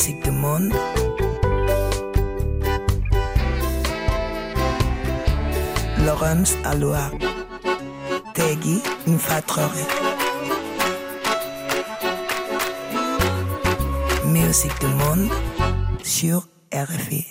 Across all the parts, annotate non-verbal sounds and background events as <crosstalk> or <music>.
Musique du monde. Laurence Aloha. Tegui Mfatrori. Musique du monde sur RFI.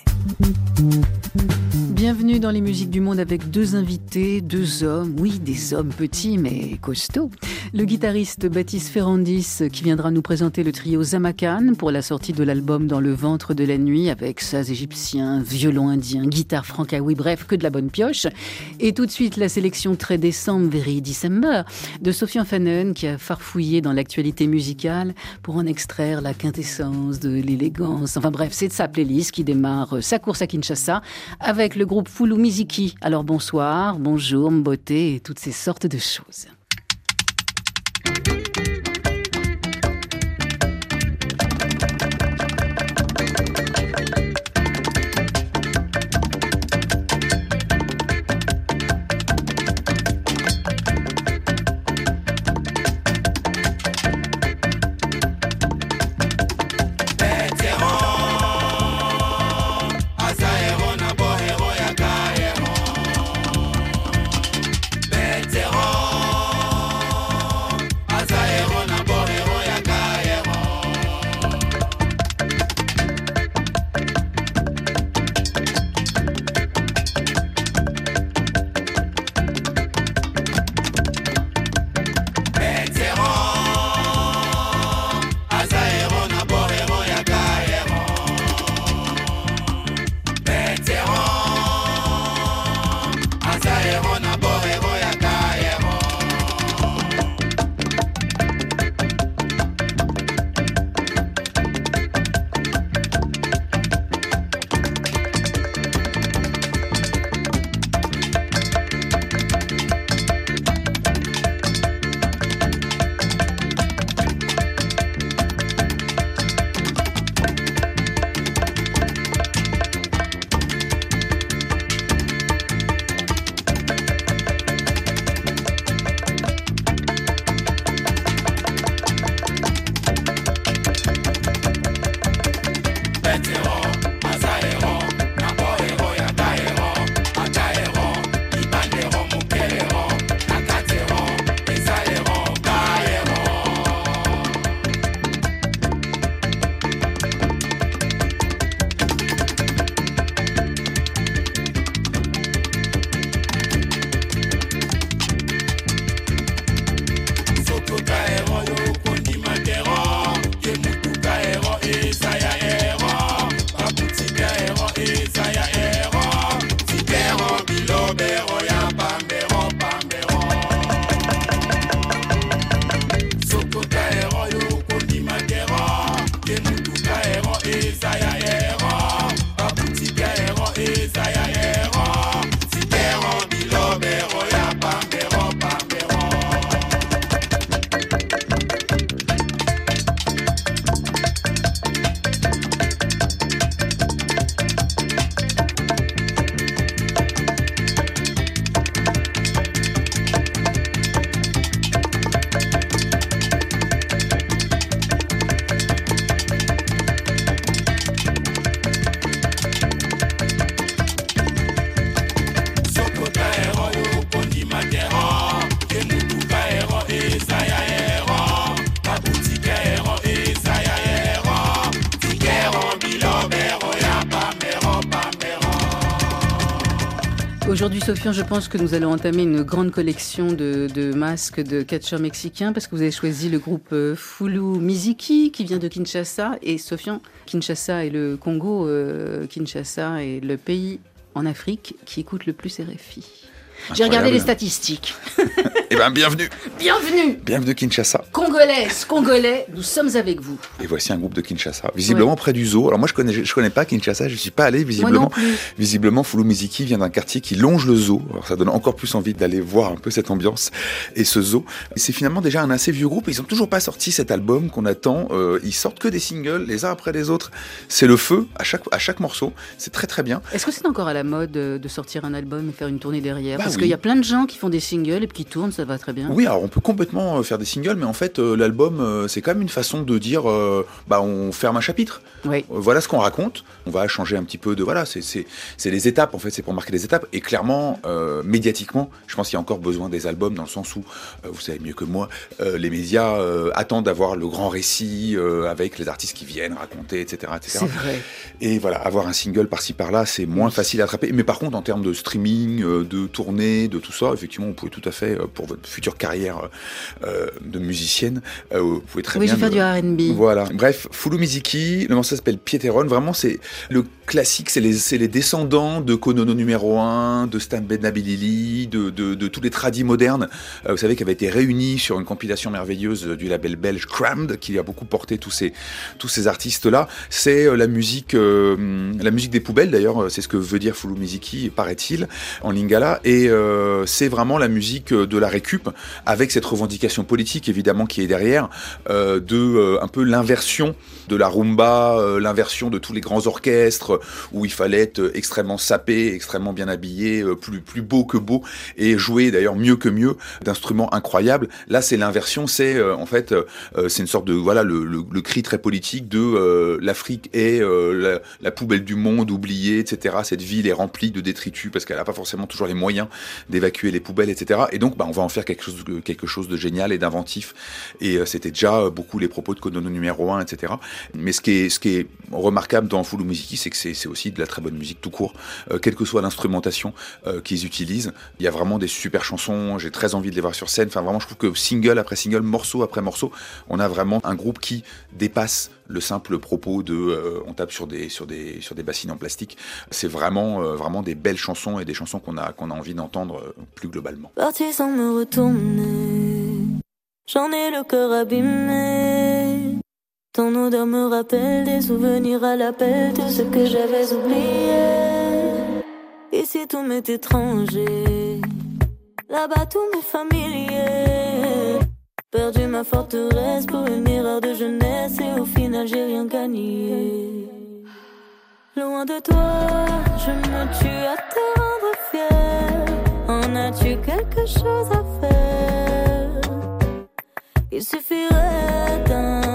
Bienvenue dans les musiques du monde avec deux invités, deux hommes, oui, des hommes petits mais costauds. Le guitariste Baptiste Ferrandis qui viendra nous présenter le trio Zamakan pour la sortie de l'album Dans le ventre de la nuit avec saz égyptien, violon indien, guitare francaoui, bref, que de la bonne pioche. Et tout de suite la sélection très décembre, very December, de Sofiane Fanen qui a farfouillé dans l'actualité musicale pour en extraire la quintessence de l'élégance. Enfin bref, c'est de sa playlist qui démarre sa course à Kinshasa avec le groupe Fulu Miziki. Alors bonsoir, bonjour, beauté et toutes ces sortes de choses. Sofiane, je pense que nous allons entamer une grande collection de, masques de catcheurs mexicains parce que vous avez choisi le groupe euh, Fulu Miziki qui vient de Kinshasa. Et Sofiane, Kinshasa et le Congo, euh, Kinshasa est le pays en Afrique qui écoute le plus RFI. J'ai regardé les statistiques. eh bien, bienvenue. <laughs> Bienvenue. Bienvenue Kinshasa. Congolaises, Congolais, nous sommes avec vous. Et voici un groupe de Kinshasa, visiblement près du zoo. Alors moi, je connais, je connais pas Kinshasa, je suis pas allé visiblement. Moi non plus. Visiblement, Miziki vient d'un quartier qui longe le zoo. Alors ça donne encore plus envie d'aller voir un peu cette ambiance et ce zoo. C'est finalement déjà un assez vieux groupe. Ils ont toujours pas sorti cet album qu'on attend. Euh, ils sortent que des singles, les uns après les autres. C'est le feu à chaque à chaque morceau. C'est très très bien. Est-ce que c'est encore à la mode euh, de sortir un album et faire une tournée derrière? Bah Parce qu'il y a plein de gens qui font des singles et qui tournent, ça va très bien. Oui, alors on peut complètement euh, faire des singles, mais en fait, euh, l'album, euh, c'est quand même une façon de dire, bah, on ferme un chapitre. Oui. voilà ce qu'on raconte. On va changer un petit peu de, voilà, c'est les étapes, en fait, c'est pour marquer les étapes. Et clairement, médiatiquement, je pense qu'il y a encore besoin des albums dans le sens où, vous savez mieux que moi, les médias attendent d'avoir le grand récit avec les artistes qui viennent raconter, etc. etc. C'est vrai. Et voilà, avoir un single par-ci par-là, c'est moins facile à attraper. Mais par contre, en termes de streaming, de tournée, de tout ça, effectivement, vous pouvez tout à fait, pour votre future carrière euh, de musicienne, euh, vous pouvez très oui, bien. Oui, fait du R&B. Voilà. Bref, Fulu Miziki, le morceau s'appelle Pieteron. Vraiment, c'est le classique, c'est les, les, descendants de Konono numéro 1, de Stan Benabilili, de, de, de, tous les tradis modernes, euh, vous savez, qui avaient été réunis sur une compilation merveilleuse du label belge Crammed, qui a beaucoup porté tous ces, tous ces artistes-là. C'est la musique, la musique des poubelles, d'ailleurs, c'est ce que veut dire Fulu Miziki, paraît-il, en lingala, et c'est vraiment la musique de la récup, avec cette revendication politique évidemment qui est derrière, euh, de euh, un peu l'inversion de la rumba, euh, l'inversion de tous les grands orchestres où il fallait être extrêmement sapé, extrêmement bien habillé, plus plus beau que beau et jouer d'ailleurs mieux que mieux d'instruments incroyables. Là, c'est l'inversion, c'est en fait c'est une sorte de voilà le, le, cri très politique de l'Afrique est la, poubelle du monde oubliée, etc. Cette ville est remplie de détritus parce qu'elle n'a pas forcément toujours les moyens d'évacuer les poubelles, etc. Et donc, bah, on va en faire quelque chose, quelque chose de génial et d'inventif. Et euh, c'était déjà beaucoup les propos de Konono numéro 1, etc. Mais ce qui est, ce qui est remarquable dans Fulu Musiki, c'est que c'est aussi de la très bonne musique tout court, euh, quelle que soit l'instrumentation euh, qu'ils utilisent. Il y a vraiment des super chansons. J'ai très envie de les voir sur scène. Enfin, vraiment, je trouve que single après single, morceau après morceau, on a vraiment un groupe qui dépasse le simple propos de on tape sur des sur des sur des bassines en plastique. C'est vraiment vraiment des belles chansons et des chansons qu'on a qu'on a envie d'entendre plus globalement. Parti sans me retourner, j'en ai le cœur abîmé. Ton odeur me rappelle des souvenirs à l'appel de ce que j'avais oublié. Ici tout m'est étranger, là-bas tout m'est familier. Perdu ma forteresse pour une erreur de jeunesse et au final j'ai rien gagné. Loin de toi, je me tue à te rendre fier. En as-tu quelque chose à faire? Il suffirait d'un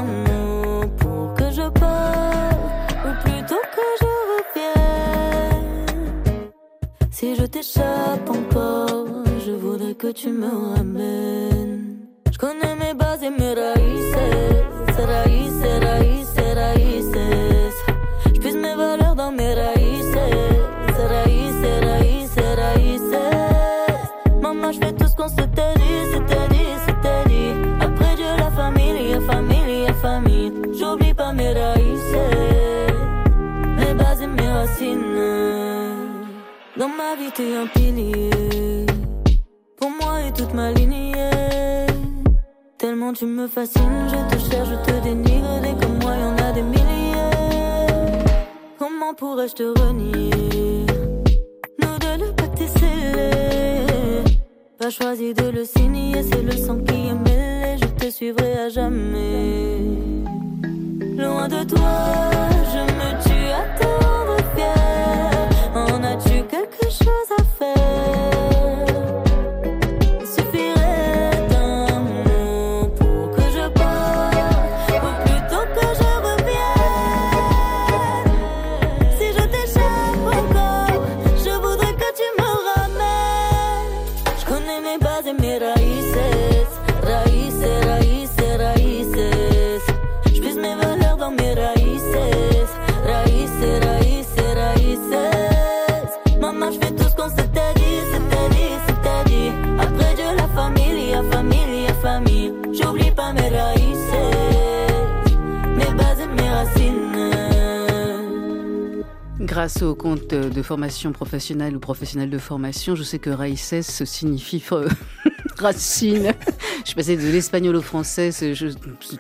Si je t'échappe encore, je voudrais que tu me ramènes. Je connais mes bases et mes raíces, raíces, raíces, raíces. Je Dans ma vie, t'es un pilier. Pour moi et toute ma lignée. Tellement tu me fascines, je te cherche, je te dénigre. Des comme moi, y en a des milliers. Comment pourrais-je te renier? Nous deux, le pacte est. Pas choisi de le signer, c'est le sang qui est mêlé. Je te suivrai à jamais. Loin de toi, je me tue à te En as-tu quelque chose à faire? Grâce au compte de formation professionnelle ou professionnelle de formation, je sais que Raïces signifie <laughs> Racine. Je suis passée de l'espagnol au français, c'est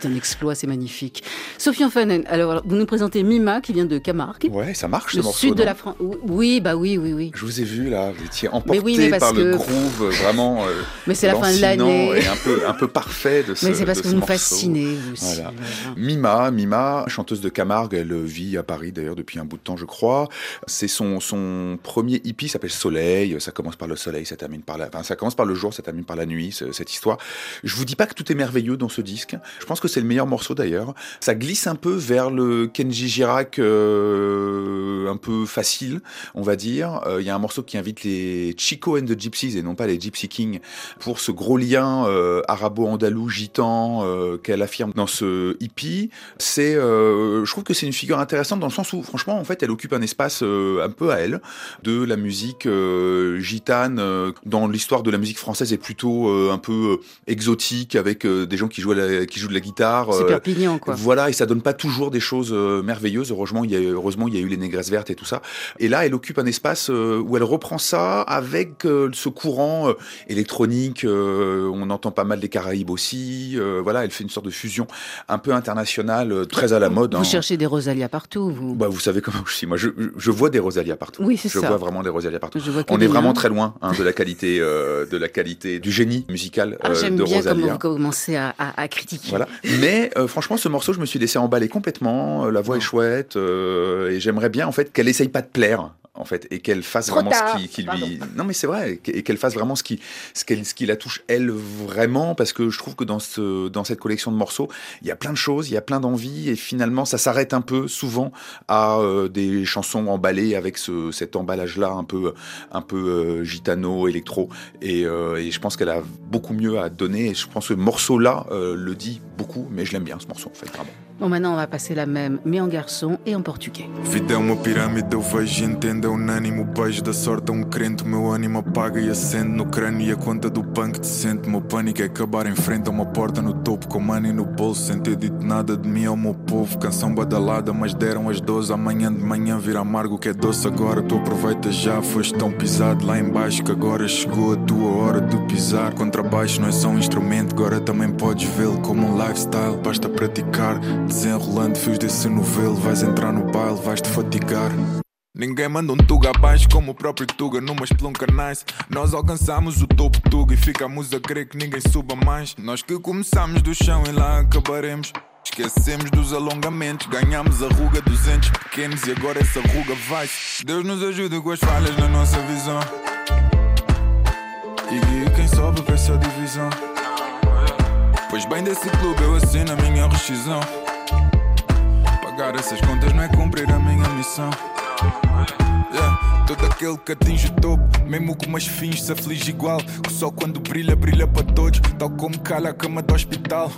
un exploit, c'est magnifique. Sophie Fanen, alors vous nous présentez Mima qui vient de Camargue. Ouais, ça marche le morceau, sud de la France. Oui, bah oui, oui, oui. Je vous ai vu là, vous étiez emporté par le groove vraiment. Euh, <laughs> mais c'est la fin de l'année. Et un peu, un peu parfait de <laughs> ce Mais c'est parce que vous nous fascinez, vous aussi. Mima, Mima, chanteuse de Camargue, elle vit à Paris d'ailleurs depuis un bout de temps, je crois. C'est son, son premier hippie, s'appelle Soleil. Ça commence par le soleil, ça termine par la. Enfin, ça commence par le jour, ça termine par la nuit, cette histoire. Je vous dis pas que tout est merveilleux dans ce disque. Je pense que c'est le meilleur morceau d'ailleurs. Ça glisse un peu vers le Kenji Girac euh, un peu facile, on va dire. Euh, il y a un morceau qui invite les Chico and the Gypsies et non pas les Gypsy Kings pour ce gros lien euh, arabo-andalou gitan qu'elle affirme dans ce hippie. C'est, je trouve que c'est une figure intéressante dans le sens où, franchement, en fait, elle occupe un espace un peu à elle de la musique gitane dans l'histoire de la musique française est plutôt un peu exotique avec des gens qui jouent, qui jouent de la guitare. C'est Perpignan, quoi. Voilà, et ça donne pas toujours des choses euh, merveilleuses. Heureusement, il y a, heureusement, il y a eu les négresses vertes et tout ça. Et là, elle occupe un espace euh, où elle reprend ça avec euh, ce courant électronique. on entend pas mal des Caraïbes aussi. voilà, elle fait une sorte de fusion un peu internationale, très à la mode. Vous hein. cherchez des Rosalias partout, vous Bah, vous savez comment je suis. Moi, je, je vois des Rosalias partout. Oui, c'est ça. Je vois vraiment des Rosalias partout. on est vraiment très loin hein, de la qualité, de la qualité du génie musical ah, de bien Rosalia. Comment vous commencez à, à, critiquer. Voilà. Mais franchement, ce morceau, je me suis laissé emballer complètement. Euh, la voix est chouette euh, et j'aimerais bien en fait qu'elle essaye pas de plaire en fait et qu'elle fasse vraiment ce qui, lui non mais c'est vrai et qu'elle fasse vraiment ce qui ce, ce qui la touche elle vraiment parce que je trouve que dans ce dans cette collection de morceaux il y a plein de choses il y a plein d'envies et finalement ça s'arrête un peu souvent à euh, des chansons emballées avec ce, cet emballage là un peu un peu gitano électro et, et je pense qu'elle a beaucoup mieux à donner et je pense que ce morceau là le dit beaucoup mais je l'aime bien ce morceau en fait vraiment Bon, maintenant, on va passer la même, mais en garçon et en portugais. Vida é uma pirâmide, eu vejo é unânime. O beijo da sorte é um crente, o meu ânimo apaga e acende no crânio. E a conta do punk decente, meu pânico é acabar em frente a uma porta no topo, com money no bolso, sem ter dito nada de mim ao meu povo. Canção badalada, mas deram as 12, amanhã de manhã vira amargo que é doce agora. Tu aproveita já, foste tão pisado lá embaixo que agora chegou a tua hora de pisar. Contrabaixo não é só um instrumento, agora também podes vê-lo como um lifestyle. Basta praticar Desenrolando fios desse novelo, vais entrar no baile, vais te fatigar. Ninguém manda um tuga abaixo como o próprio Tuga numa espelunca nice. Nós alcançamos o topo Tuga e ficamos a crer que ninguém suba mais. Nós que começamos do chão e lá acabaremos. Esquecemos dos alongamentos, ganhamos a ruga dos entes pequenos e agora essa ruga vai. Deus nos ajude com as falhas na nossa visão. E guia quem sobe para essa divisão. Pois bem desse clube eu assino a minha rescisão. Pagar essas contas não é cumprir a minha missão. Yeah, todo aquele que atinge o topo, mesmo com umas fins, se aflige igual. O sol quando brilha, brilha para todos, tal como calha a cama do hospital.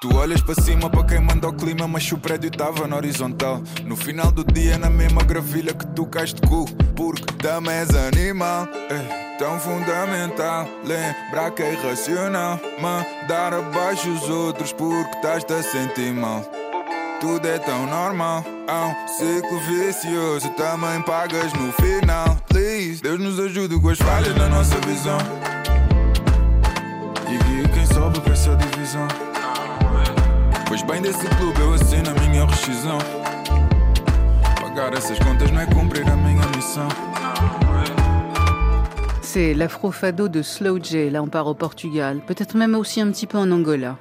Tu olhas para cima para quem manda o clima, mas o prédio estava na horizontal. No final do dia, na mesma gravilha que tu cais de cu, porque também és animal. É tão fundamental lembrar que é irracional. Mandar abaixo os outros porque estás-te a sentir mal. Tudo é tão normal. Há um ciclo vicioso, também pagas no final. Please, Deus nos ajude com as falhas na nossa visão. E guia quem sobe para essa divisão? Pois bem desse clube eu assino a minha rescisão. Pagar essas contas não é cumprir a minha missão. C'est l'afro-fado de Slow J. Là, on part au Portugal. Peut-être même aussi un petit peu en Angola.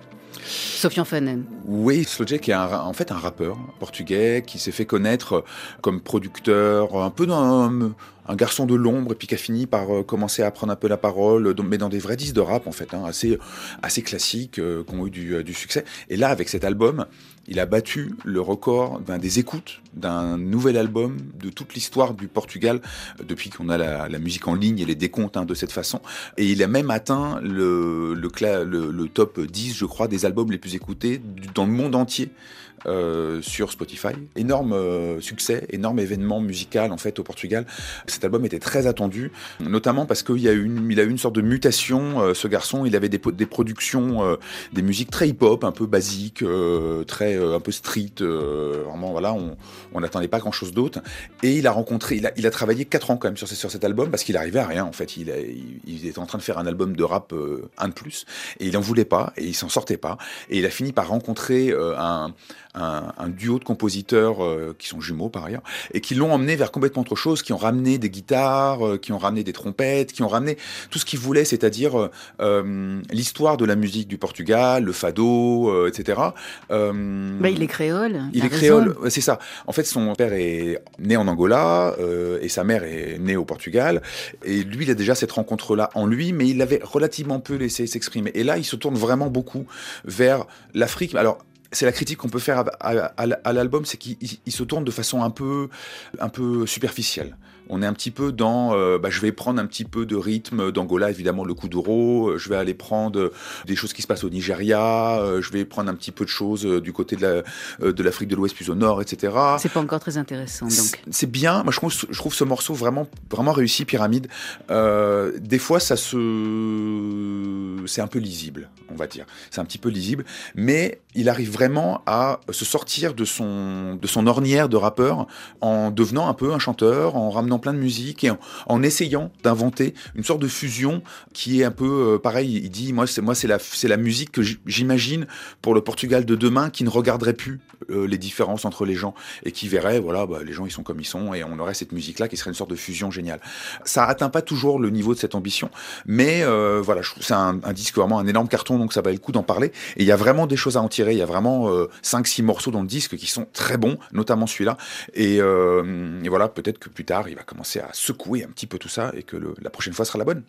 Sofian Fanen. Oui, Slowjack est en fait un rappeur portugais qui s'est fait connaître comme producteur, un peu dans un, un garçon de l'ombre et puis qui a fini par euh, commencer à prendre un peu la parole, mais dans des vrais disques de rap en fait, hein, assez classiques, euh, qui ont eu du, euh, succès. Et là, avec cet album, il a battu le record des écoutes d'un nouvel album de toute l'histoire du Portugal depuis qu'on a la, musique en ligne et les décomptes hein, de cette façon. Et il a même atteint le, le, top 10, je crois, des albums les plus écoutés dans le monde entier. Euh, sur Spotify. Énorme euh, succès, énorme événement musical en fait au Portugal. Cet album était très attendu, notamment parce qu'il a, une, il a eu une sorte de mutation. Euh, ce garçon, il avait des, des productions, des musiques très hip-hop, un peu basiques, très un peu street. vraiment, voilà, on n'attendait pas grand-chose d'autre. Et il a rencontré, il a, il a travaillé 4 ans quand même sur, sur cet album parce qu'il arrivait à rien en fait. Il, il, était en train de faire un album de rap un de plus et il en voulait pas et il s'en sortait pas. Et il a fini par rencontrer un un, duo de compositeurs euh, qui sont jumeaux par ailleurs, et qui l'ont emmené vers complètement autre chose, qui ont ramené des guitares, euh, qui ont ramené des trompettes, qui ont ramené tout ce qu'ils voulaient, c'est-à-dire euh, l'histoire de la musique du Portugal, le fado, etc. Bah, il est créole. Il est créole, c'est ça. En fait, son père est né en Angola et sa mère est née au Portugal. Et lui, il a déjà cette rencontre-là en lui, mais il l'avait relativement peu laissé s'exprimer. Et là, il se tourne vraiment beaucoup vers l'Afrique. Alors, c'est la critique qu'on peut faire à, l'album, c'est qu'il se tourne de façon un peu, un peu superficielle on est un petit peu dans, euh, bah, je vais prendre un petit peu de rythme d'Angola, évidemment le kuduro, euh, je vais aller prendre des choses qui se passent au Nigeria, euh, je vais prendre un petit peu de choses du côté de l'Afrique de l'Ouest plus au nord, etc. C'est pas encore très intéressant, donc. C'est bien, moi je trouve, je trouve ce morceau vraiment, vraiment réussi, Pyramide. des fois, ça se, c'est un peu lisible, on va dire. C'est un petit peu lisible, mais il arrive vraiment à se sortir de son, de son ornière de rappeur en devenant un peu un chanteur, en ramenant plein de musique et en, essayant d'inventer une sorte de fusion qui est un peu euh, pareil. Il dit moi c'est moi c'est la c'est la musique que j'imagine pour le Portugal de demain qui ne regarderait plus euh, les différences entre les gens et qui verrait voilà bah, les gens ils sont comme ils sont et on aurait cette musique là qui serait une sorte de fusion géniale. Ça atteint pas toujours le niveau de cette ambition, mais euh, voilà c'est un, disque vraiment un énorme carton donc ça valait le coup d'en parler et il y a vraiment des choses à en tirer. Il y a vraiment 5-6 morceaux dans le disque qui sont très bons, notamment celui-là et voilà peut-être que plus tard il va commencer à secouer un petit peu tout ça et que la prochaine fois sera la bonne.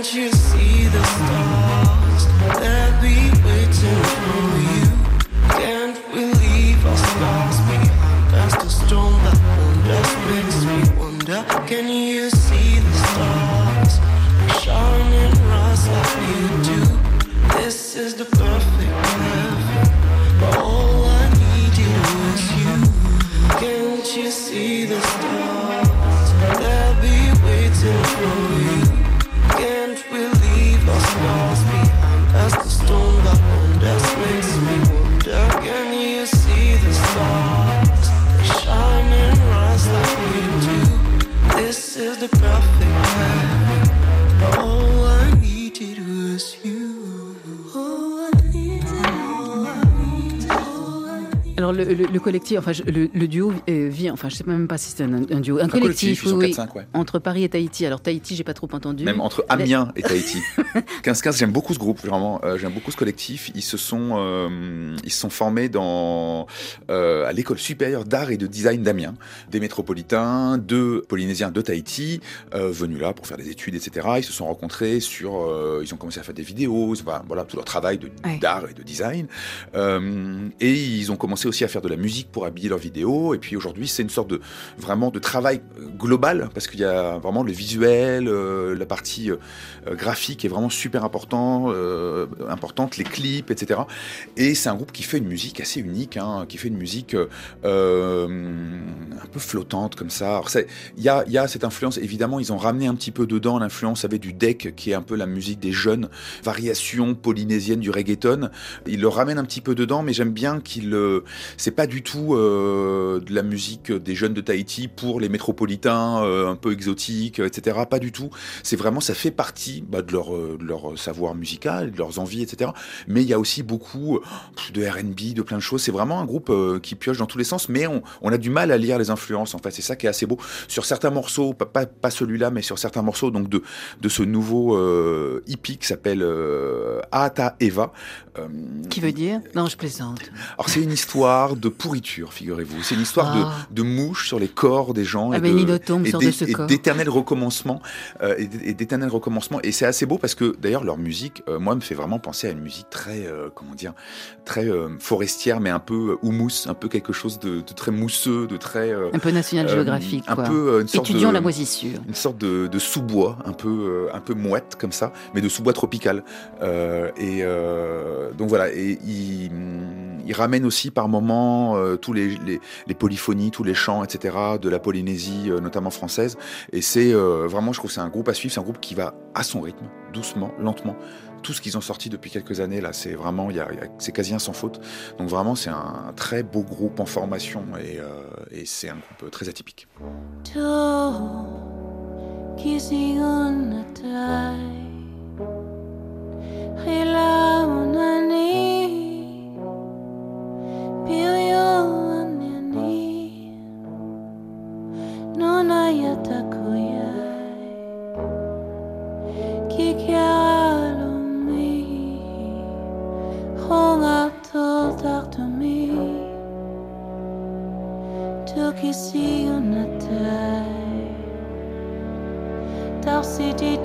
Can't you see the stars enfin le, duo euh, vit, enfin je sais même pas si c'est un, duo, un, collectif, oui, entre Paris et Tahiti. Alors Tahiti, j'ai pas trop entendu. Même entre Amiens et <laughs> Tahiti. 15-15, j'aime beaucoup ce groupe, vraiment. Euh, j'aime beaucoup ce collectif. Ils se sont, euh, ils se sont formés dans à l'école supérieure d'art et de design d'Amiens, des métropolitains, deux Polynésiens de Tahiti, venus là pour faire des études, etc. Ils se sont rencontrés sur, ils ont commencé à faire des vidéos, voilà tout leur travail d'art et de design, et ils ont commencé aussi à faire de la musique pour habiller leurs vidéos. Et puis aujourd'hui, c'est une sorte de vraiment de travail global parce qu'il y a vraiment le visuel, euh, la partie euh, graphique est vraiment super important, euh, importante, les clips, etc. Et c'est un groupe qui fait une musique assez unique, hein, qui fait une musique un peu flottante comme ça. Il y a, y a cette influence. Évidemment, ils ont ramené un petit peu dedans l'influence avec du deck, qui est un peu la musique des jeunes, variation polynésienne du reggaeton. Ils le ramènent un petit peu dedans, mais j'aime bien qu'ils c'est pas du tout euh, de la musique des jeunes de Tahiti pour les métropolitains euh, un peu exotiques, etc. Pas du tout. C'est vraiment, ça fait partie bah, de, leur, euh, leur savoir musical, de leurs envies, etc. Mais il y a aussi beaucoup de R&B, de plein de choses. C'est vraiment un groupe qui pioche dans tous les sens, mais on, a du mal à lire les influences. En fait, c'est ça qui est assez beau. Sur certains morceaux, pas, pas, celui-là, mais sur certains morceaux, donc de, de ce nouveau hippie qui s'appelle Ata Eva. qui veut dire? Non, je plaisante. Alors c'est une histoire de pourriture, figurez-vous. C'est une histoire de, ah. de mouches sur les corps des gens. Ah et d'éternel recommencement. Euh, et d'éternel recommencement. Et c'est assez beau parce que, d'ailleurs, leur musique, euh, moi, me fait vraiment penser à une musique très, euh, comment dire, très forestière, mais un peu houmous, un peu quelque chose de, très mousseux, de très... un peu national géographique, Un peu une sorte Étudiant la moisissure. Une sorte de, de sous-bois, un peu, un peu mouette comme ça, mais de sous-bois tropical. et donc voilà, et il, il ramène aussi par moment euh, tous les, les, polyphonies, tous les chants, etc. de la Polynésie, euh, notamment française. Et c'est euh, vraiment, je trouve, c'est un groupe à suivre. C'est un groupe qui va à son rythme, doucement, lentement. Tout ce qu'ils ont sorti depuis quelques années, là, c'est vraiment, y a, c'est quasi un sans faute. Donc vraiment, c'est un, très beau groupe en formation et, et c'est un groupe très atypique.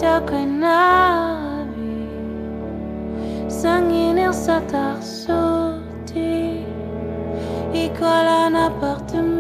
Tausiti takanavi Sangin il satar soti. Ikola na partemi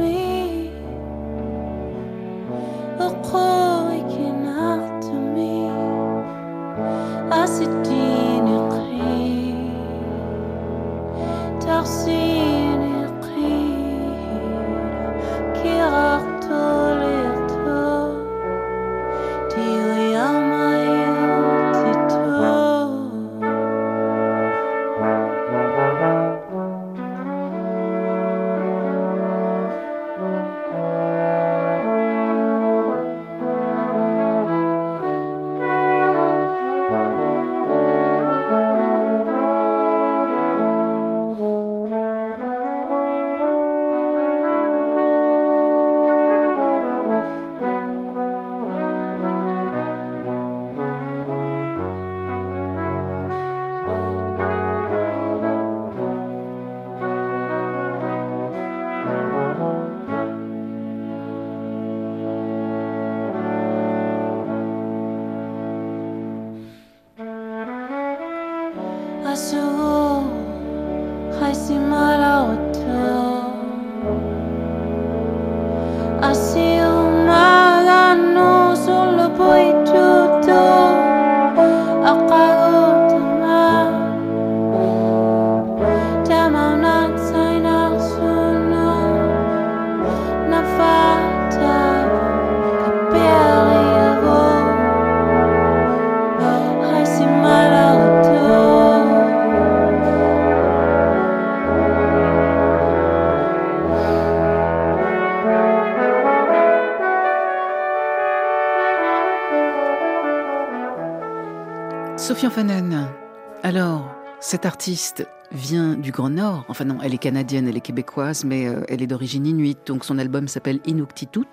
Alors, cet artiste vient du Grand Nord. Enfin non, elle est canadienne, elle est québécoise, mais euh, elle est d'origine inuite. Donc son album s'appelle Inuktitut,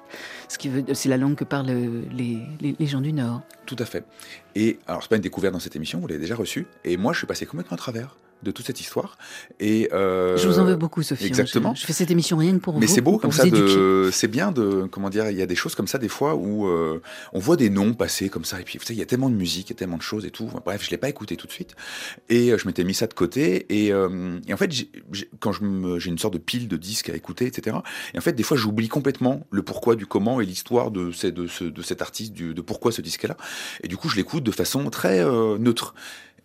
ce qui veut, c'est la langue que parlent euh, les, les, les gens du Nord. Tout à fait. Et alors, c'est pas une découverte dans cette émission, vous l'avez déjà reçue. Et moi, je suis passé complètement à travers de toute cette histoire. Et euh, Je vous en veux beaucoup, Sophie. hein. Exactement. Je, je fais cette émission rien que pour Mais vous. c'est beau comme ça. C'est bien de comment dire. Il y a des choses comme ça des fois où euh, on voit des noms passer comme ça et puis vous savez il y a tellement de musique, il y a tellement de choses et tout. Bref, je l'ai pas écouté tout de suite et euh, je m'étais mis ça de côté et, euh, et en fait quand j'ai une sorte de pile de disques à écouter etc. Et en fait des fois j'oublie complètement le pourquoi du comment et l'histoire de, ces- de, ce, de cet artiste du, de pourquoi ce disque est là. Et du coup je l'écoute de façon très neutre.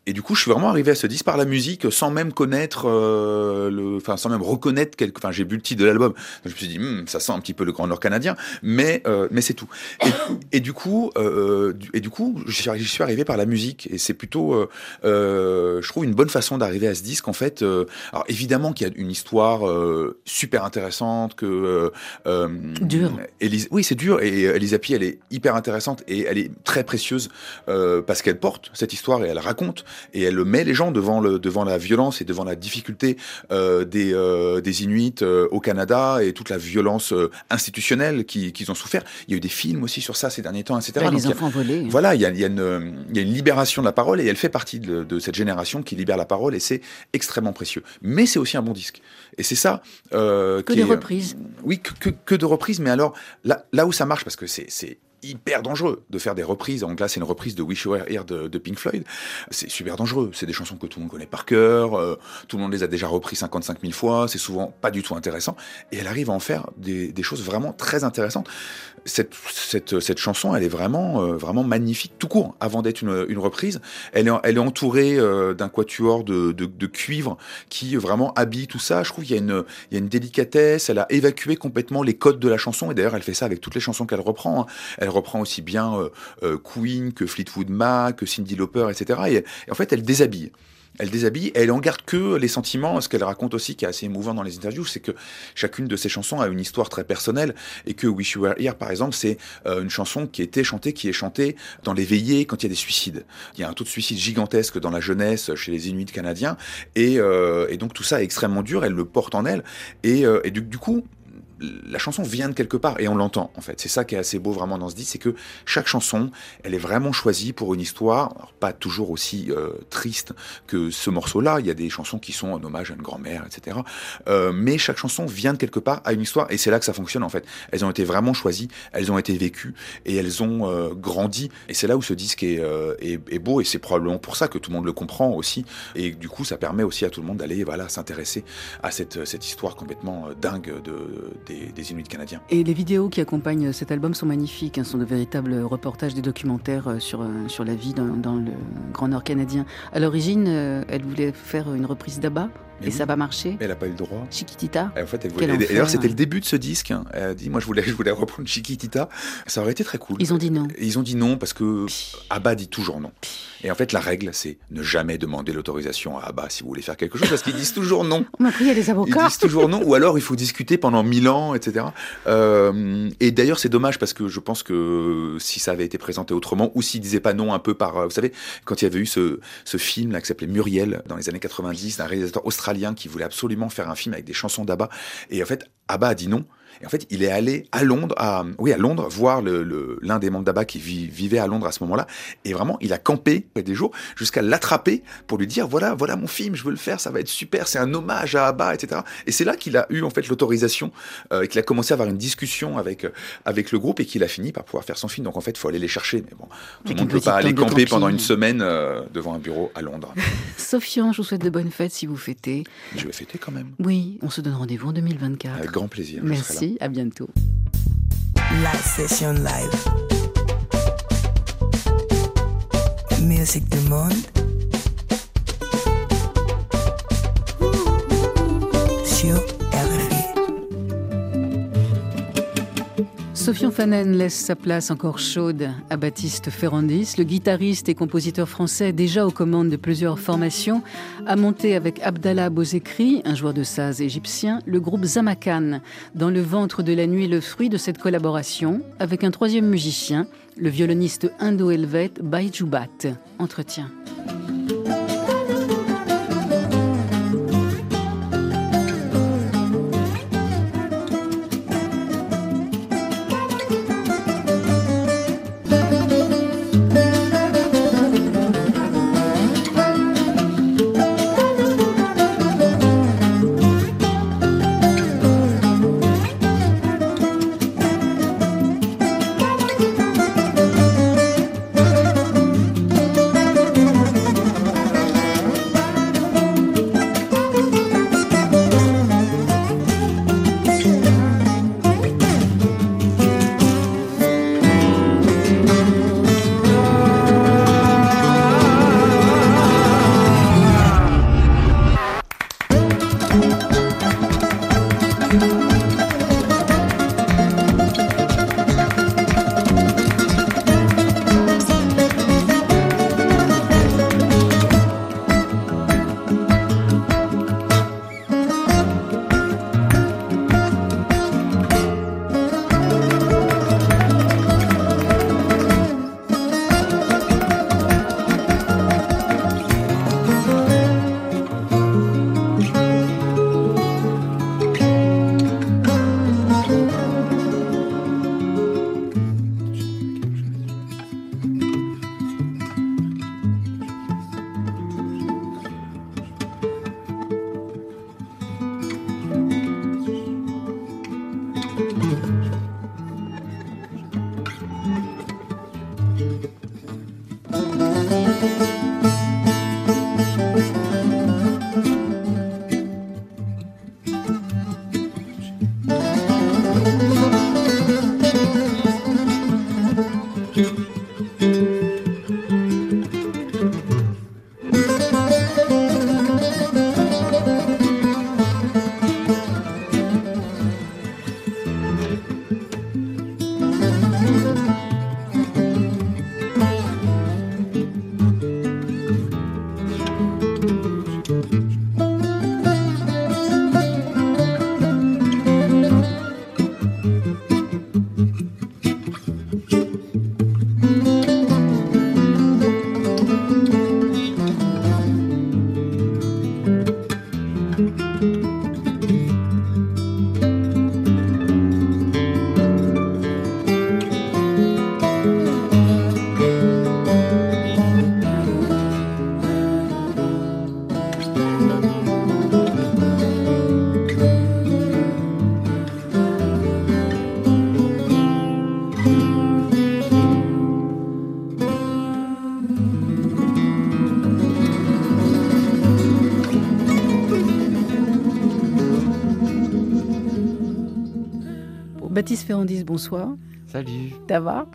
Et du coup, je suis vraiment arrivé à ce disque par la musique, sans même connaître, euh, le, enfin, sans même reconnaître quelque. Enfin, j'ai vu le titre de l'album, je me suis dit, Hmm, ça sent un petit peu le Grand Nord canadien, mais euh, mais c'est tout. Et, et du coup, euh, du- et du coup, j'y suis, arrivé par la musique, et c'est plutôt, euh, euh, je trouve, une bonne façon d'arriver à ce disque. En fait, euh, alors évidemment qu'il y a une histoire euh, super intéressante, que euh, euh, Dur. Oui, c'est dur, et euh, Elisa Pi, elle est hyper intéressante et elle est très précieuse euh, parce qu'elle porte cette histoire et elle raconte et elle met les gens devant le devant la violence et devant la difficulté euh, des euh, des Inuits euh, au Canada et toute la violence institutionnelle qui- qu'ils ont souffert. Il y a eu des films aussi sur ça ces derniers temps, etc. Les a- enfants volés. voilà, il y a, il y a une, il y a une libération de la parole et elle fait partie de, de cette génération qui libère la parole et c'est extrêmement précieux. Mais c'est aussi un bon disque. Et c'est ça. Que qui des est- reprises. Oui, que, que, que de reprises. Mais alors, là, là où ça marche, parce que c'est hyper dangereux de faire des reprises. En là, c'est une reprise de Wish You Were Here de, Pink Floyd. C'est super dangereux. C'est des chansons que tout le monde connaît par cœur. euh, tout le monde les a déjà repris 55 000 fois. C'est souvent pas du tout intéressant. Et elle arrive à en faire des, des choses vraiment très intéressantes. Cette, cette, cette chanson, elle est vraiment, euh, vraiment magnifique tout court. Avant d'être une, reprise, elle est, elle est entourée euh, d'un quatuor de, de, cuivre qui vraiment habille tout ça. Je trouve qu'il y a une, il y a une délicatesse. Elle a évacué complètement les codes de la chanson. Et d'ailleurs, elle fait ça avec toutes les chansons qu'elle reprend. hein. Elle reprend aussi bien euh, euh, Queen que Fleetwood Mac, que Cindy Lauper, etc. Et, en fait, elle déshabille. Elle déshabille et elle en garde que les sentiments. Ce qu'elle raconte aussi, qui est assez émouvant dans les interviews, c'est que chacune de ses chansons a une histoire très personnelle et que Wish You Were Here, par exemple, c'est euh, une chanson qui était chantée, qui est chantée dans les veillées quand il y a des suicides. Il y a un taux de suicide gigantesque dans la jeunesse chez les Inuits canadiens et, donc tout ça est extrêmement dur. Elle le porte en elle et, du coup, la chanson vient de quelque part et on l'entend en fait. C'est ça qui est assez beau vraiment dans ce disque, c'est que chaque chanson, elle est vraiment choisie pour une histoire, pas toujours aussi euh, triste que ce morceau-là. Il y a des chansons qui sont en hommage à une grand-mère, etc. Euh, mais chaque chanson vient de quelque part à une histoire et c'est là que ça fonctionne en fait. Elles ont été vraiment choisies, elles ont été vécues et elles ont euh, grandi. Et c'est là où ce disque est, euh, est, beau et c'est probablement pour ça que tout le monde le comprend aussi. Et du coup, ça permet aussi à tout le monde d'aller voilà s'intéresser à cette, histoire complètement dingue de, des, Inuits canadiens. Et les vidéos qui accompagnent cet album sont magnifiques, hein, sont de véritables reportages, des documentaires euh, sur, euh, sur la vie dans, dans le Grand Nord canadien. À l'origine, euh, elle voulait faire une reprise d'Abba, Mais et oui. ça va marcher. Mais elle n'a pas eu le droit. Chiquitita. Et en fait, elle voulait. D'ailleurs, c'était le début de ce disque. hein. Elle a dit, moi, je voulais, <laughs> je voulais reprendre Chiquitita. Ça aurait été très cool. Ils ont dit non. Et Ils ont dit non parce que Abba dit toujours non. Et en fait, la règle, c'est ne jamais demander l'autorisation à Abba si vous voulez faire quelque chose, parce qu'ils disent toujours non. On m'a pris, les Ils avocats. disent toujours non, ou alors il faut discuter pendant mille ans, etc. Euh, et d'ailleurs, c'est dommage parce que je pense que si ça avait été présenté autrement, ou s'ils disaient pas non un peu par, euh, vous savez, quand il y avait eu ce, ce film là qui s'appelait Muriel dans les années 90, d'un réalisateur australien qui voulait absolument faire un film avec des chansons d'Abba, et en fait, Abba a dit non. Et en fait, il est allé à Londres, à, oui, à Londres, voir le- le- l'un des membres d'Abba qui vi- vivait à Londres à ce moment-là. Et vraiment, il a campé des jours jusqu'à l'attraper pour lui dire, voilà, voilà mon film, je veux le faire, ça va être super, c'est un hommage à Abba, etc. Et c'est là qu'il a eu, en fait, l'autorisation, euh, et qu'il a commencé à avoir une discussion avec, euh, avec le groupe et qu'il a fini par pouvoir faire son film. Donc, en fait, il faut aller les chercher. Mais bon, tout le monde ne peut pas aller camper pendant une semaine euh, devant un bureau à Londres. <laughs> Sofian, je vous souhaite de bonnes fêtes si vous fêtez. je vais fêter quand même. Oui, on se donne rendez-vous en 2024. Avec grand plaisir. là. À bientôt. La session live. Musique du monde. Sur Sofian Fanen laisse sa place encore chaude à Baptiste Ferrandis. Le guitariste et compositeur français, déjà aux commandes de plusieurs formations, a monté avec Abdallah Bozekri, un joueur de saz égyptien, le groupe Zamakan. Dans le ventre de la nuit, le fruit de cette collaboration avec un troisième musicien, le violoniste indo-helvète Baijubat. Entretien. Baptiste Ferrandis, bonsoir. Salut. Ça va?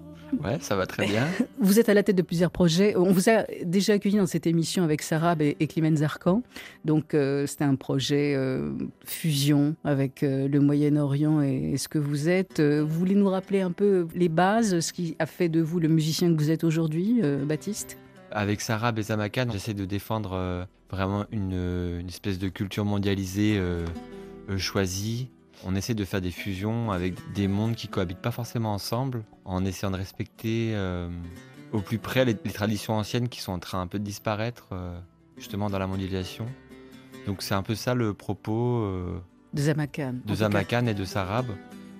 Ouais, ça va très bien. <laughs> Vous êtes à la tête de plusieurs projets. On vous a déjà accueilli dans cette émission avec Sarah et, et Zarkan. Donc, euh, c'était un projet euh, fusion avec euh, le Moyen-Orient et, et ce que vous êtes. Vous voulez nous rappeler un peu les bases, ce qui a fait de vous le musicien que vous êtes aujourd'hui, Baptiste? Avec Sarah Bezamakan, j'essaie de défendre vraiment une, une espèce de culture mondialisée choisie. On essaie de faire des fusions avec des mondes qui cohabitent pas forcément ensemble, en essayant de respecter euh, au plus près les, les traditions anciennes qui sont en train un peu de disparaître, euh, justement dans la mondialisation. Donc c'est un peu ça le propos euh, De Zamakan. de Zamakan et de Sarab.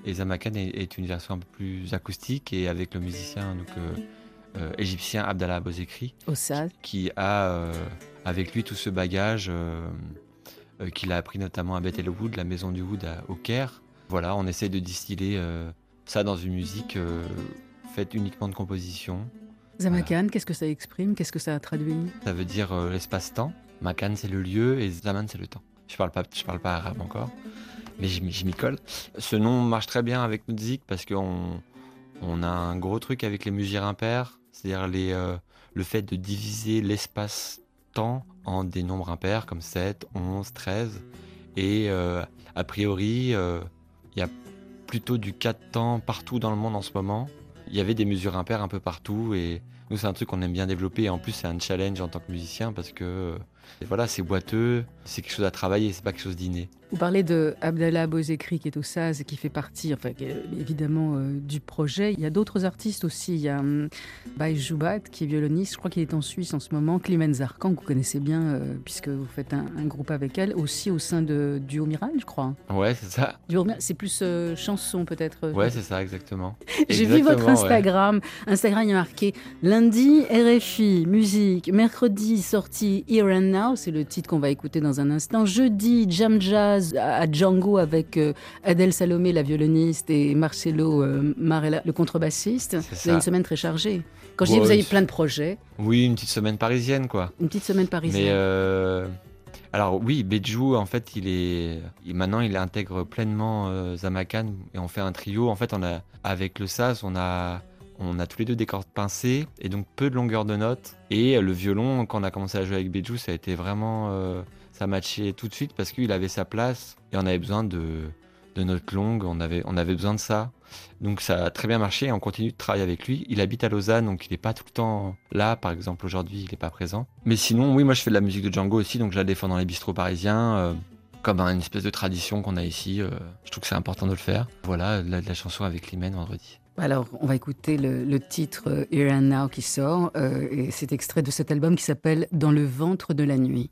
Et Zamakan est, est une version un peu plus acoustique et avec le musicien donc, égyptien Abdallah SAD. qui a avec lui tout ce bagage euh, qu'il a appris notamment à Bethel Wood, la maison du Wood à- au Caire. Voilà, on essaie de distiller euh, ça dans une musique euh, faite uniquement de composition. Zamakan, qu'est-ce que ça exprime? Qu'est-ce que ça traduit? Ça veut dire l'espace-temps. Makan c'est le lieu et Zaman c'est le temps. Je parle pas, je parle pas arabe encore, mais je, m'y- je m'y colle. Ce nom marche très bien avec notre zik parce qu'on on a un gros truc avec les mesures impaires, c'est-à-dire les, euh, le fait de diviser l'espace-temps en des nombres impairs comme 7, 11, 13. Et euh, a priori, euh, il y a plutôt du 4 temps partout dans le monde en ce moment. Il y avait des mesures impaires un peu partout et nous, c'est un truc qu'on aime bien développer et en plus, c'est un challenge en tant que musicien parce que euh, voilà, c'est boiteux, c'est quelque chose à travailler, c'est pas quelque chose d'inné. Vous parlez de Abdallah Bozekri qui est au SAZ et qui fait partie, enfin, évidemment euh, du projet. Il y a d'autres artistes aussi. Il y a hum, Baï Joubat qui est violoniste. Je crois qu'il est en Suisse en ce moment. Climène Zarkan, que vous connaissez bien euh, puisque vous faites un, un groupe avec elle, aussi au sein de Duo Miral, je crois. Ouais, c'est ça. Duo Miral, c'est plus euh, chanson peut-être. Ouais, c'est ça, exactement. <laughs> J'ai vu votre ouais. Instagram. Instagram, il y a marqué lundi RFI, musique. Mercredi, sortie and Now, c'est le titre qu'on va écouter dans un instant. Jeudi, Jam Jazz à Django avec euh, Adèle Salomé, la violoniste, et Marcelo euh, Marella, le contrebassiste. Vous ça. avez une semaine très chargée. Quand je dis vous avez plein de projets, Oui, une petite semaine parisienne, quoi. une petite semaine parisienne. Mais euh, alors oui, Bejou, en fait, il est il- maintenant il intègre pleinement euh, Zamakan et on fait un trio. En fait, on a avec le sas, on a on a tous les deux des cordes pincées et donc peu de longueur de notes. Et le violon, quand on a commencé à jouer avec Bejou, ça a été vraiment euh, ça matchait tout de suite parce qu'il avait sa place et on avait besoin de de notes longues. On avait besoin de ça. Donc ça a très bien marché et on continue de travailler avec lui. Il habite à Lausanne, donc il n'est pas tout le temps là. Par exemple, aujourd'hui, il n'est pas présent. Mais sinon, oui, moi je fais de la musique de Django aussi, donc je la défends dans les bistrots parisiens, euh, comme une espèce de tradition qu'on a ici. euh, je trouve que c'est important de le faire. Voilà, la, la chanson avec Limène vendredi. Alors, on va écouter le, titre euh, Here and Now qui sort, euh, et c'est extrait de cet album qui s'appelle Dans le ventre de la nuit.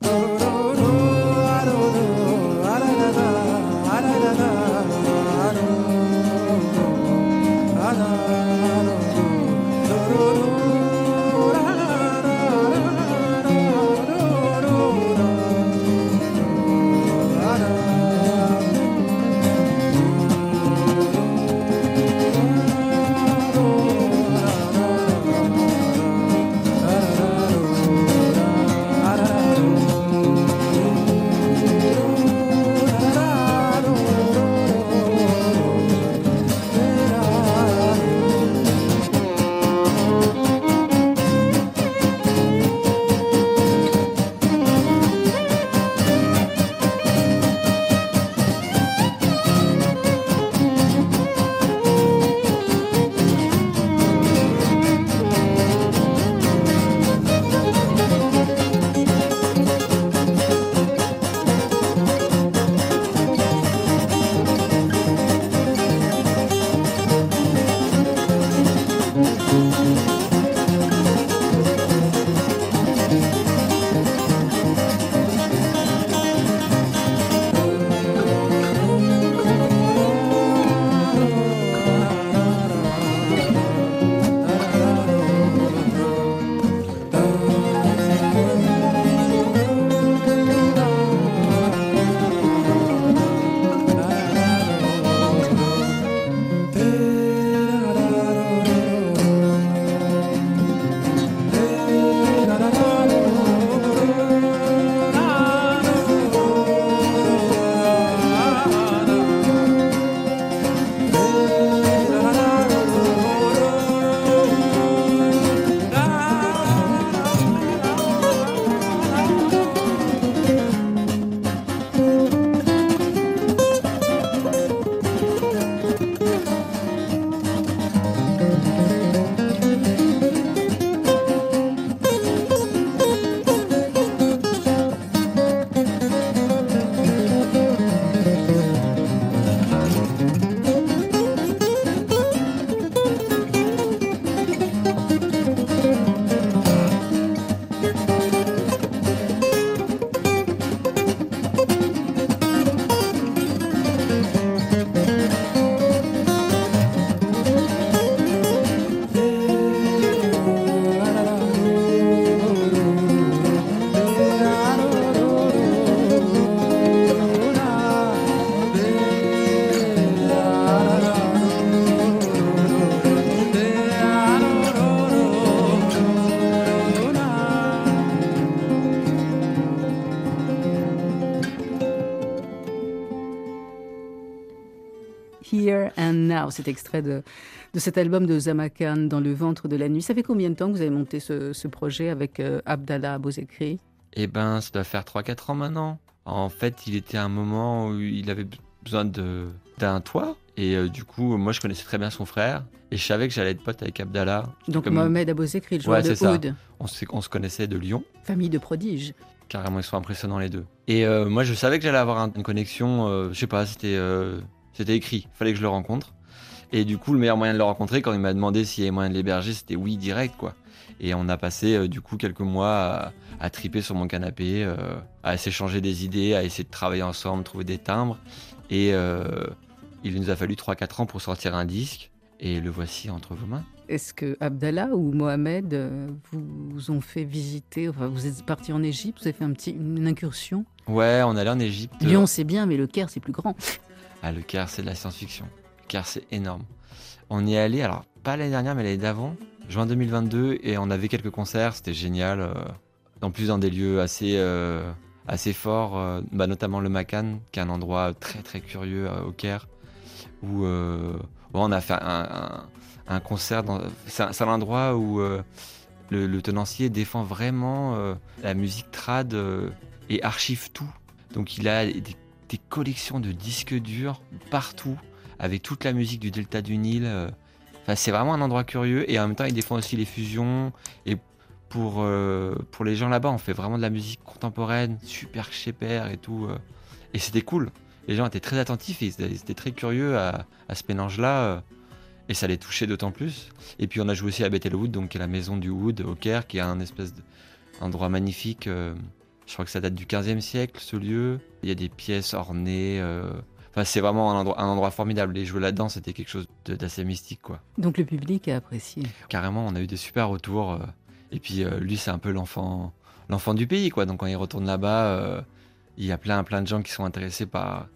C'est extrait de, de cet album de Zamakan, Dans le ventre de la nuit. Ça fait combien de temps que vous avez monté ce, ce projet avec euh, Abdallah Abozekri Eh ben, ça doit faire 3-4 ans maintenant. En fait, il était à un moment où il avait besoin d'un toit. Et euh, du coup, moi, je connaissais très bien son frère. Et je savais que j'allais être pote avec Abdallah. Donc Comme- Mohamed Abozekri, le joueur Ouais, de oud, On se, on se connaissait de Lyon. famille de prodiges. Carrément, ils sont impressionnants les deux. Et euh, moi, je savais que j'allais avoir un- une connexion. euh, je sais pas, c'était euh, c'était écrit. Fallait que je le rencontre. Et du coup, le meilleur moyen de le rencontrer, quand il m'a demandé s'il y avait moyen de l'héberger, c'était oui direct, quoi. Et on a passé euh, du coup quelques mois à, à triper sur mon canapé, euh, à s'échanger des idées, à essayer de travailler ensemble, trouver des timbres. Et euh, il nous a fallu 3-4 ans pour sortir un disque. Et le voici entre vos mains. Est-ce que Abdallah ou Mohamed vous ont fait visiter, enfin vous êtes parti en Égypte, vous avez fait un petit, une incursion? Ouais, on allait en Égypte. Lyon c'est bien, mais le Caire c'est plus grand. Ah, le Caire, c'est de la science-fiction. Caire, c'est énorme. On y est allé, alors pas l'année dernière, mais l'année d'avant, juin 2022, et on avait quelques concerts, c'était génial. euh, en plus, dans des lieux assez, euh, forts, euh, bah, notamment le Macan, qui est un endroit très très curieux euh, au Caire, où euh, on a fait un, concert. C'est un, endroit où euh, le, tenancier défend vraiment euh, la musique trad euh, et archive tout. Donc il a des collections de disques durs partout, avec toute la musique du delta du Nil. euh. Enfin, c'est vraiment un endroit curieux et en même temps, il défend aussi les fusions. Et pour, euh, pour les gens là-bas, on fait vraiment de la musique contemporaine, super chez père et tout. euh. Et c'était cool. Les gens étaient très attentifs et ils étaient, très curieux à, ce mélange-là. Et ça les touchait d'autant plus. Et puis on a joué aussi à Bethel Wood, donc qui est la maison du Wood au Caire, qui est un espèce d'endroit magnifique. je crois que ça date du 15e siècle, ce lieu. Il y a des pièces ornées. Enfin, c'est vraiment un endroit, un endroit formidable. Et jouer là-dedans, c'était quelque chose d'assez mystique, quoi. Donc le public a apprécié. Carrément, on a eu des super retours. euh, Et puis, euh, lui, c'est un peu l'enfant l'enfant du pays, quoi. Donc, quand il retourne là-bas, euh, il y a plein, plein de gens qui sont intéressés par,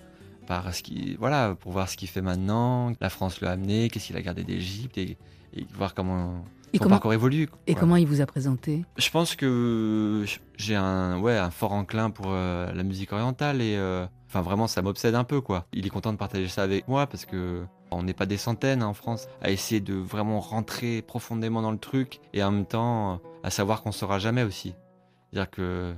par ce qui, voilà, pour voir ce qu'il fait maintenant. La France l'a amené, qu'est-ce qu'il a gardé d'Égypte et, et voir comment Et son comment, parcours évolue. et comment il vous a présenté? Je pense que j'ai un, ouais, un fort enclin pour euh, la musique orientale et euh, enfin vraiment ça m'obsède un peu quoi. Il est content de partager ça avec moi parce que on n'est pas des centaines hein, en France à essayer de vraiment rentrer profondément dans le truc et en même temps à savoir qu'on saura jamais aussi. C'est-à-dire que,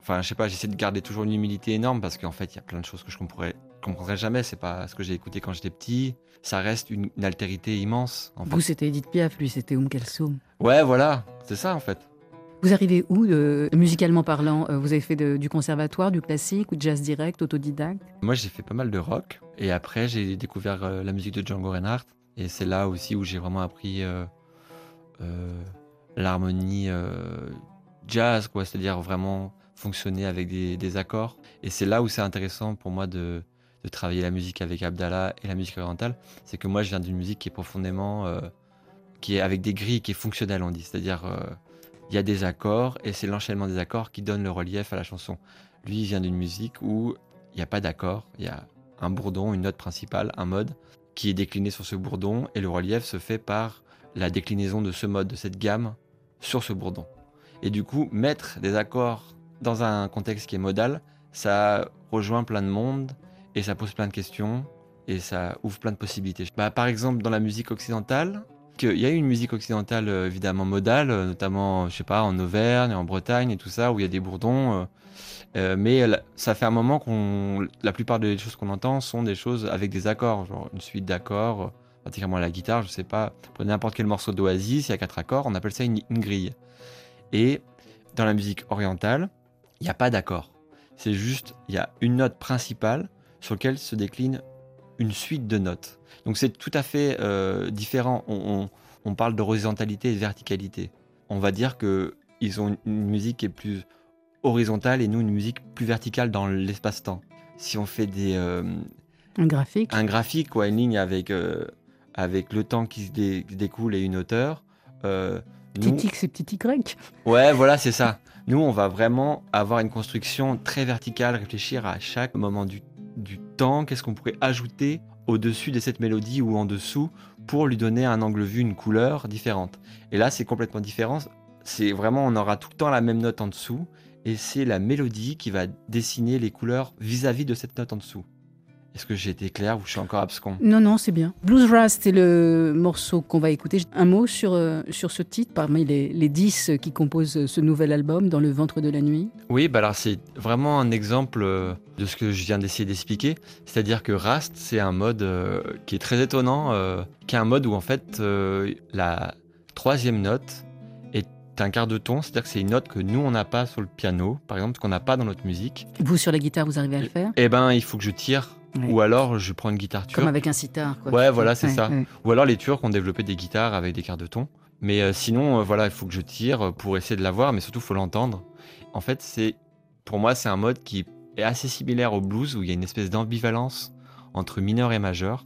enfin je sais pas, j'essaie de garder toujours une humilité énorme parce qu'en fait il y a plein de choses que je comprendrais, comprendrais jamais. C'est pas ce que j'ai écouté quand j'étais petit. Ça reste une, une altérité immense. En fait. Vous c'était Edith Piaf, lui c'était Oum Kalsoum. Ouais voilà, c'est ça en fait. Vous arrivez où, musicalement parlant? Euh, Vous avez fait de- du conservatoire, du classique ou jazz direct, autodidacte? Moi, j'ai fait pas mal de rock. Et après, j'ai découvert euh, la musique de Django Reinhardt. Et c'est là aussi où j'ai vraiment appris euh, l'harmonie jazz, quoi. C'est-à-dire vraiment fonctionner avec des, des accords. Et c'est là où c'est intéressant pour moi de, de travailler la musique avec Abdallah et la musique orientale. C'est que moi, je viens d'une musique qui est profondément. euh, qui est avec des grilles, qui est fonctionnelle, on dit. C'est-à-dire, euh, il y a des accords et c'est l'enchaînement des accords qui donne le relief à la chanson. Lui, il vient d'une musique où il n'y a pas d'accord, il y a un bourdon, une note principale, un mode qui est décliné sur ce bourdon et le relief se fait par la déclinaison de ce mode, de cette gamme sur ce bourdon. Et du coup, mettre des accords dans un contexte qui est modal, ça rejoint plein de monde et ça pose plein de questions et ça ouvre plein de possibilités. Bah, par exemple, dans la musique occidentale, qu'il y a une musique occidentale euh, évidemment modale, euh, notamment, je sais pas, en Auvergne, en Bretagne et tout ça, où il y a des bourdons. euh, mais ça fait un moment qu'on, la plupart des choses qu'on entend sont des choses avec des accords, genre une suite d'accords, particulièrement la guitare, je sais pas. Prenez n'importe quel morceau d'Oasis, il y a quatre accords, on appelle ça une, une grille. Et dans la musique orientale, il n'y a pas d'accord. C'est juste, il y a une note principale sur laquelle se décline une suite de notes. Donc c'est tout à fait euh, différent. On, on- on parle d'horizontalité et de verticalité. On va dire que ils ont une, musique qui est plus horizontale et nous une musique plus verticale dans l'espace-temps. Si on fait des, euh, Un graphique un graphique, quoi, une ligne avec, euh, avec le temps qui se dé- qui découle et une hauteur, nous- Petit X et petit Y Ouais, voilà, c'est ça. Nous, on va vraiment avoir une construction très verticale, réfléchir à chaque moment du, du qu'est-ce qu'on pourrait ajouter au-dessus de cette mélodie ou en dessous pour lui donner un angle vu, une couleur différente. Et là, c'est complètement différent. C'est vraiment, on aura tout le temps la même note en dessous et c'est la mélodie qui va dessiner les couleurs vis-à-vis de cette note en dessous. Est-ce que j'ai été clair ou je suis encore abscon? Non, non, c'est bien. Blues Rust, c'est le morceau qu'on va écouter. Un mot sur, euh, sur ce titre, parmi les, les 10 qui composent ce nouvel album, Dans le ventre de la nuit. Oui, bah alors c'est vraiment un exemple euh, de ce que je viens d'essayer d'expliquer. C'est-à-dire que Rast, c'est un mode euh, qui est très étonnant, euh, qui est un mode où en fait la troisième note est un quart de ton, c'est-à-dire que c'est une note que nous on n'a pas sur le piano, par exemple, qu'on n'a pas dans notre musique. Vous, sur la guitare, vous arrivez à le faire? Eh ben, il faut que je tire, Ouais. ou alors je prends une guitare turque. Comme avec un sitar. Quoi. Ouais, voilà, c'est Ouais, ça. ouais. Ou alors les Turcs ont développé des guitares avec des quarts de ton. Mais euh, sinon, euh, voilà, il faut que je tire pour essayer de l'avoir, mais surtout, il faut l'entendre. En fait, c'est pour moi, c'est un mode qui est assez similaire au blues, où il y a une espèce d'ambivalence entre mineur et majeur.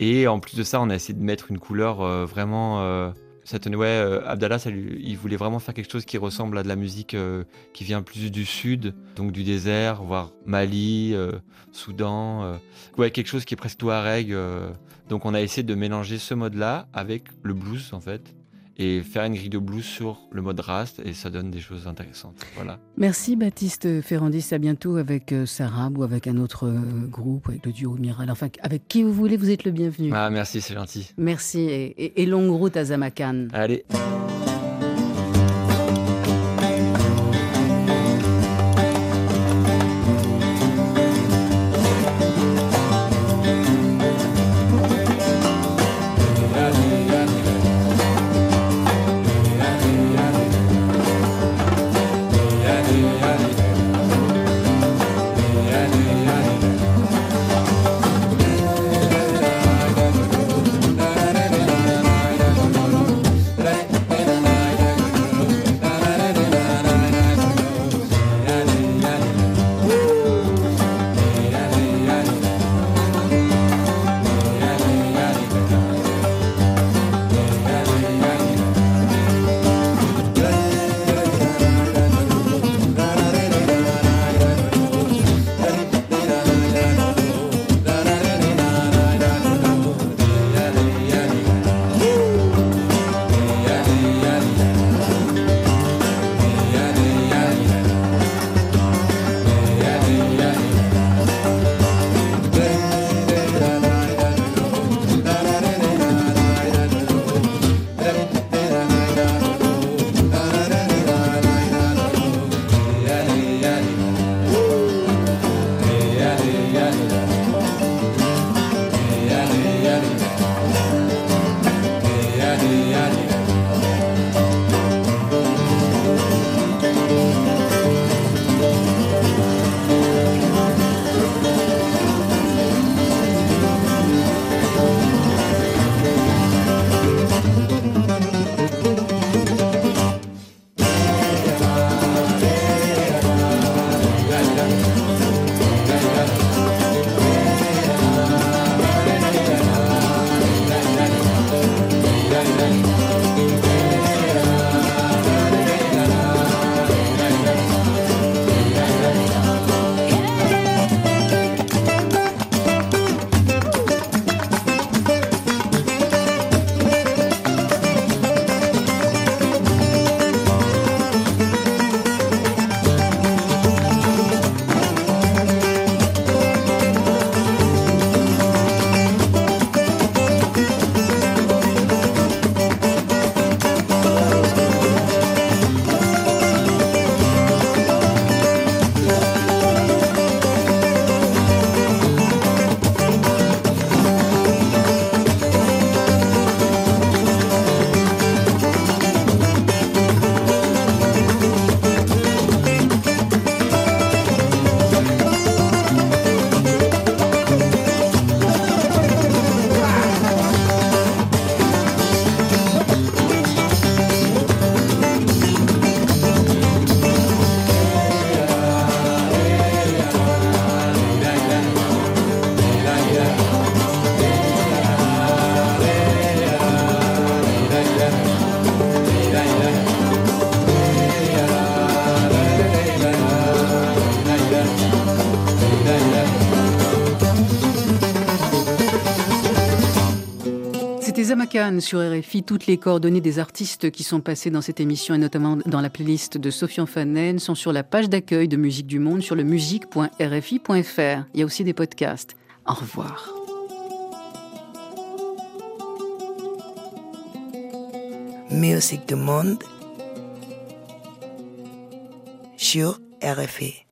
Et en plus de ça, on a essayé de mettre une couleur euh, vraiment... ouais, euh, Abdallah, il voulait vraiment faire quelque chose qui ressemble à de la musique euh, qui vient plus du sud, donc du désert, voire Mali, euh, Soudan. ouais, quelque chose qui est presque touareg. donc on a essayé de mélanger ce mode-là avec le blues en fait et faire une grille de blues sur le mode rast et ça donne des choses intéressantes. Voilà. Merci Baptiste Ferrandis. À bientôt avec euh, Sarah ou avec un autre euh, groupe, avec le duo Miral. Enfin, avec qui vous voulez, vous êtes le bienvenu. Ah merci, c'est gentil. Merci et, et- et longue route à Zamakan. Allez. Sur RFI toutes les coordonnées des artistes qui sont passés dans cette émission et notamment dans la playlist de Sofian Fanen sont sur la page d'accueil de Musique du Monde sur le musique.rfi.fr. Il y a aussi des podcasts. Au revoir. Musique du Monde sur RFI.